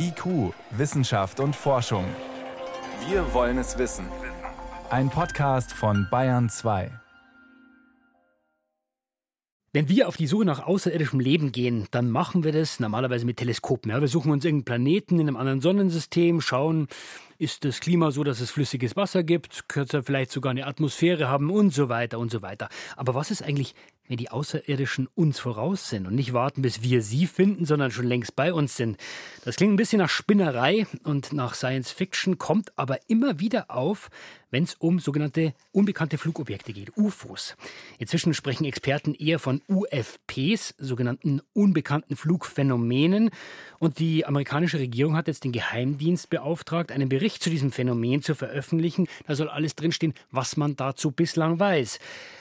IQ, Wissenschaft und Forschung. Wir wollen es wissen. Ein Podcast von Bayern 2. Wenn wir auf die Suche nach außerirdischem Leben gehen, dann machen wir das normalerweise mit Teleskopen. Ja, wir suchen uns irgendeinen Planeten in einem anderen Sonnensystem, schauen, ist das Klima so, dass es flüssiges Wasser gibt, könnte er vielleicht sogar eine Atmosphäre haben und so weiter und so weiter. Aber was ist eigentlich, wenn die Außerirdischen uns voraus sind und nicht warten, bis wir sie finden, sondern schon längst bei uns sind? Das klingt ein bisschen nach Spinnerei und nach Science Fiction, kommt aber immer wieder auf, wenn es um sogenannte unbekannte Flugobjekte geht, UFOs. Inzwischen sprechen Experten eher von UFPs, sogenannten unbekannten Flugphänomenen. Und die amerikanische Regierung hat jetzt den Geheimdienst beauftragt, einen Bericht zu diesem Phänomen zu veröffentlichen. Da soll alles drinstehen, was man dazu bislang weiß.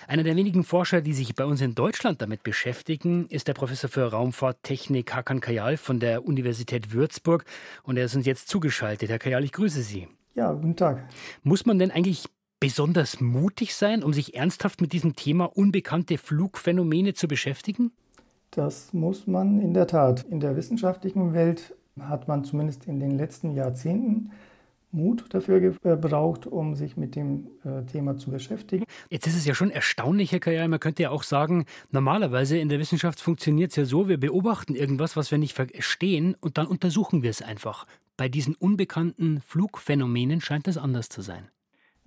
Einer der wenigen Forscher, die sich bei uns in Deutschland damit beschäftigen, ist der Professor für Raumfahrttechnik Hakan Kayal von der Universität Würzburg. Und er ist uns jetzt zugeschaltet. Herr Kayal, ich grüße Sie. Ja, guten Tag. Muss man denn eigentlich besonders mutig sein, um sich ernsthaft mit diesem Thema unbekannte Flugphänomene zu beschäftigen? Das muss man in der Tat. In der wissenschaftlichen Welt hat man zumindest in den letzten Jahrzehnten Mut dafür gebraucht, um sich mit dem äh, Thema zu beschäftigen. Jetzt ist es ja schon erstaunlich, Herr Kajal, man könnte ja auch sagen, normalerweise in der Wissenschaft funktioniert es ja so, wir beobachten irgendwas, was wir nicht verstehen und dann untersuchen wir es einfach. Bei diesen unbekannten Flugphänomenen scheint das anders zu sein.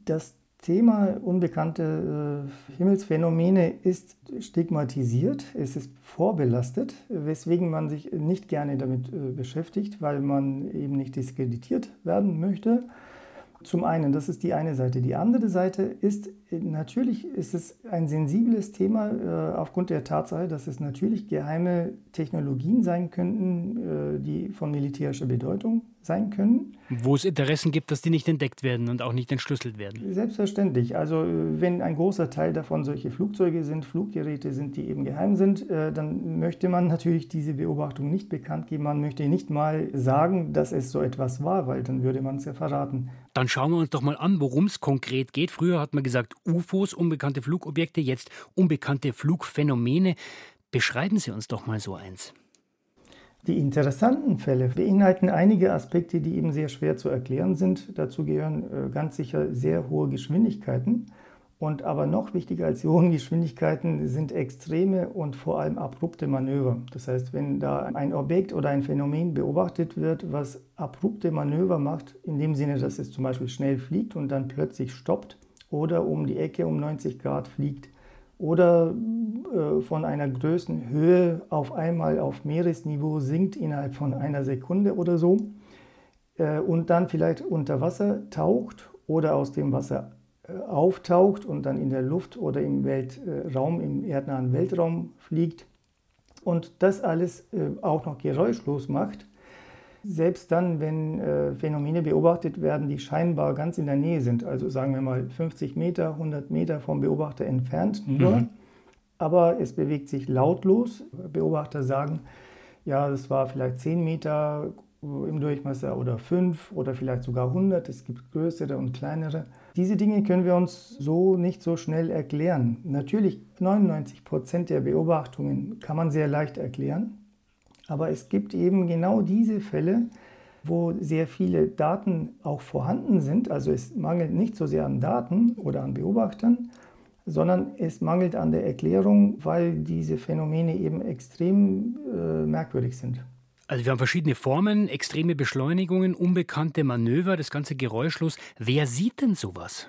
Das Thema unbekannte äh, Himmelsphänomene ist stigmatisiert, es ist vorbelastet, weswegen man sich nicht gerne damit äh, beschäftigt, weil man eben nicht diskreditiert werden möchte. Zum einen, das ist die eine Seite. Die andere Seite ist, natürlich ist es ein sensibles Thema äh, aufgrund der Tatsache, dass es natürlich geheime Technologien sein könnten, äh, die von militärischer Bedeutung sein können. Wo es Interessen gibt, dass die nicht entdeckt werden und auch nicht entschlüsselt werden. Selbstverständlich. Also äh, wenn ein großer Teil davon solche Flugzeuge sind, Fluggeräte sind, die eben geheim sind, äh, dann möchte man natürlich diese Beobachtung nicht bekannt geben. Man möchte nicht mal sagen, dass es so etwas war, weil dann würde man es ja verraten. Dann schauen wir uns doch mal an, worum es konkret geht. Früher hat man gesagt UFOs, unbekannte Flugobjekte, jetzt unbekannte Flugphänomene. Beschreiben Sie uns doch mal so eins. Die interessanten Fälle beinhalten einige Aspekte, die eben sehr schwer zu erklären sind. Dazu gehören äh, ganz sicher sehr hohe Geschwindigkeiten. Und aber noch wichtiger als die hohen Geschwindigkeiten sind extreme und vor allem abrupte Manöver. Das heißt, wenn da ein Objekt oder ein Phänomen beobachtet wird, was abrupte Manöver macht, in dem Sinne, dass es zum Beispiel schnell fliegt und dann plötzlich stoppt oder um die Ecke um 90 Grad fliegt, oder äh, von einer Größenhöhe auf einmal auf Meeresniveau sinkt innerhalb von einer Sekunde oder so äh, und dann vielleicht unter Wasser taucht oder aus dem Wasser auftaucht und dann in der Luft oder im Weltraum, im erdnahen Weltraum fliegt und das alles auch noch geräuschlos macht, selbst dann, wenn äh, Phänomene beobachtet werden, die scheinbar ganz in der Nähe sind, also sagen wir mal 50 Meter, 100 Meter vom Beobachter entfernt nur, mhm. aber es bewegt sich lautlos. Beobachter sagen, ja, das war vielleicht 10 Meter im Durchmesser oder 5 oder vielleicht sogar 100. Es gibt größere und kleinere. Diese Dinge können wir uns so nicht so schnell erklären. Natürlich 99 Prozent der Beobachtungen kann man sehr leicht erklären. Aber es gibt eben genau diese Fälle, wo sehr viele Daten auch vorhanden sind. Also es mangelt nicht so sehr an Daten oder an Beobachtern, sondern es mangelt an der Erklärung, weil diese Phänomene eben extrem äh, merkwürdig sind. Also wir haben verschiedene Formen, extreme Beschleunigungen, unbekannte Manöver, das ganze geräuschlos. Wer sieht denn sowas?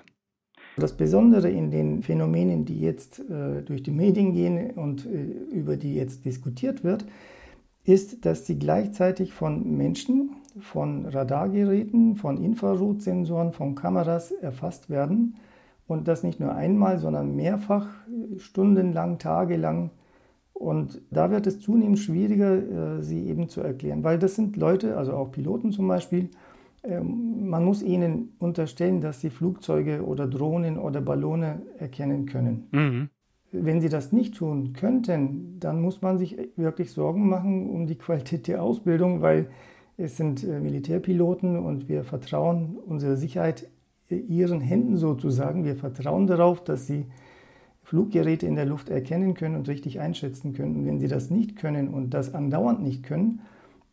Das Besondere in den Phänomenen, die jetzt äh, durch die Medien gehen und äh, über die jetzt diskutiert wird, ist, dass sie gleichzeitig von Menschen, von Radargeräten, von Infrarotsensoren, von Kameras erfasst werden und das nicht nur einmal, sondern mehrfach, stundenlang, tagelang. Und da wird es zunehmend schwieriger, äh, sie eben zu erklären, weil das sind Leute, also auch Piloten zum Beispiel, ähm, man muss ihnen unterstellen, dass sie Flugzeuge oder Drohnen oder Ballone erkennen können. Mhm. Wenn sie das nicht tun könnten, dann muss man sich wirklich Sorgen machen um die Qualität der Ausbildung, weil es sind äh, Militärpiloten und wir vertrauen unsere Sicherheit ihren Händen sozusagen. Wir vertrauen darauf, dass sie Fluggeräte in der Luft erkennen können und richtig einschätzen können. Und wenn sie das nicht können und das andauernd nicht können,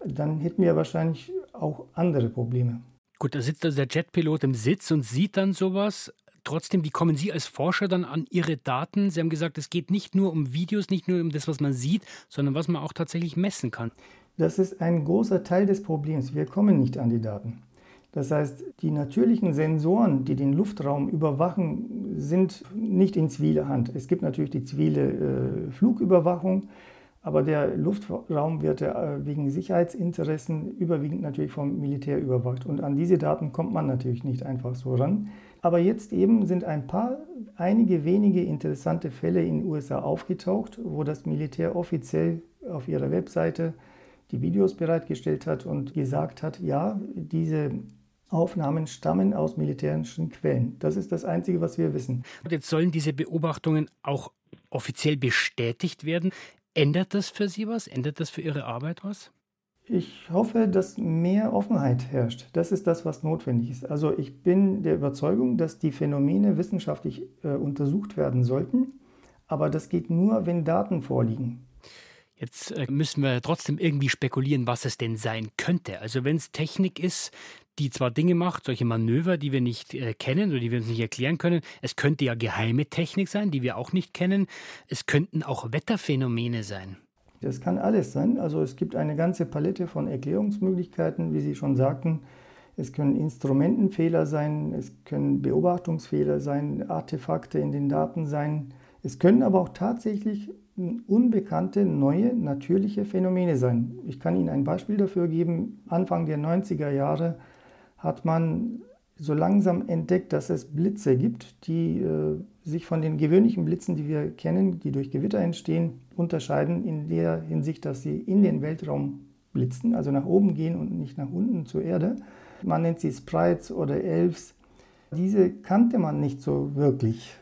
dann hätten wir wahrscheinlich auch andere Probleme. Gut, da sitzt also der Jetpilot im Sitz und sieht dann sowas. Trotzdem, wie kommen Sie als Forscher dann an Ihre Daten? Sie haben gesagt, es geht nicht nur um Videos, nicht nur um das, was man sieht, sondern was man auch tatsächlich messen kann. Das ist ein großer Teil des Problems. Wir kommen nicht an die Daten. Das heißt, die natürlichen Sensoren, die den Luftraum überwachen, sind nicht in ziviler Hand. Es gibt natürlich die zivile äh, Flugüberwachung, aber der Luftraum wird äh, wegen Sicherheitsinteressen überwiegend natürlich vom Militär überwacht. Und an diese Daten kommt man natürlich nicht einfach so ran. Aber jetzt eben sind ein paar, einige wenige interessante Fälle in den USA aufgetaucht, wo das Militär offiziell auf ihrer Webseite die Videos bereitgestellt hat und gesagt hat, ja, diese Aufnahmen stammen aus militärischen Quellen. Das ist das Einzige, was wir wissen. Und jetzt sollen diese Beobachtungen auch offiziell bestätigt werden. Ändert das für Sie was? Ändert das für Ihre Arbeit was? Ich hoffe, dass mehr Offenheit herrscht. Das ist das, was notwendig ist. Also ich bin der Überzeugung, dass die Phänomene wissenschaftlich äh, untersucht werden sollten. Aber das geht nur, wenn Daten vorliegen. Jetzt äh, müssen wir trotzdem irgendwie spekulieren, was es denn sein könnte. Also wenn es Technik ist, die zwar Dinge macht, solche Manöver, die wir nicht äh, kennen oder die wir uns nicht erklären können. Es könnte ja geheime Technik sein, die wir auch nicht kennen. Es könnten auch Wetterphänomene sein. Das kann alles sein. Also es gibt eine ganze Palette von Erklärungsmöglichkeiten, wie Sie schon sagten. Es können Instrumentenfehler sein, es können Beobachtungsfehler sein, Artefakte in den Daten sein. Es können aber auch tatsächlich unbekannte, neue, natürliche Phänomene sein. Ich kann Ihnen ein Beispiel dafür geben. Anfang der 90er Jahre hat man so langsam entdeckt, dass es Blitze gibt, die äh, sich von den gewöhnlichen Blitzen, die wir kennen, die durch Gewitter entstehen, unterscheiden in der Hinsicht, dass sie in den Weltraum blitzen, also nach oben gehen und nicht nach unten zur Erde. Man nennt sie Sprites oder Elves. Diese kannte man nicht so wirklich,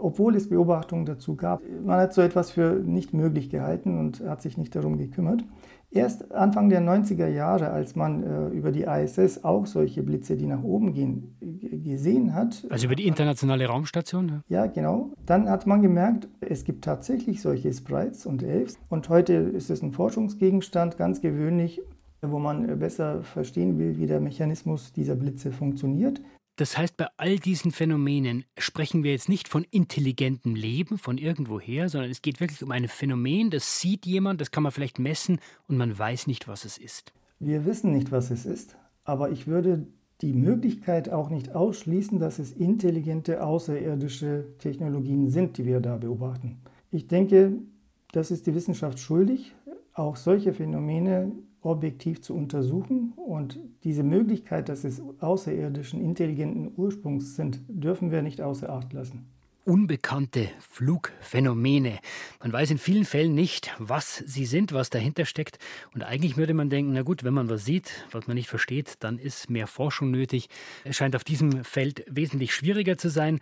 obwohl es Beobachtungen dazu gab. Man hat so etwas für nicht möglich gehalten und hat sich nicht darum gekümmert. Erst Anfang der 90er Jahre, als man äh, über die ISS auch solche Blitze, die nach oben gehen, gesehen hat. Also über die internationale Raumstation? Ja, genau. Dann hat man gemerkt, es gibt tatsächlich solche Sprites und Elves. Und heute ist es ein Forschungsgegenstand, ganz gewöhnlich, wo man besser verstehen will, wie der Mechanismus dieser Blitze funktioniert. Das heißt, bei all diesen Phänomenen sprechen wir jetzt nicht von intelligentem Leben, von irgendwoher, sondern es geht wirklich um ein Phänomen, das sieht jemand, das kann man vielleicht messen und man weiß nicht, was es ist. Wir wissen nicht, was es ist, aber ich würde die Möglichkeit auch nicht ausschließen, dass es intelligente außerirdische Technologien sind, die wir da beobachten. Ich denke, das ist die Wissenschaft schuldig, auch solche Phänomene objektiv zu untersuchen. Und diese Möglichkeit, dass es außerirdischen, intelligenten Ursprungs sind, dürfen wir nicht außer Acht lassen unbekannte Flugphänomene. Man weiß in vielen Fällen nicht, was sie sind, was dahinter steckt. Und eigentlich würde man denken, na gut, wenn man was sieht, was man nicht versteht, dann ist mehr Forschung nötig. Es scheint auf diesem Feld wesentlich schwieriger zu sein.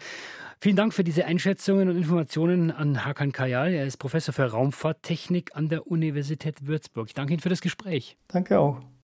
Vielen Dank für diese Einschätzungen und Informationen an Hakan Kayal. Er ist Professor für Raumfahrttechnik an der Universität Würzburg. Ich danke Ihnen für das Gespräch. Danke auch.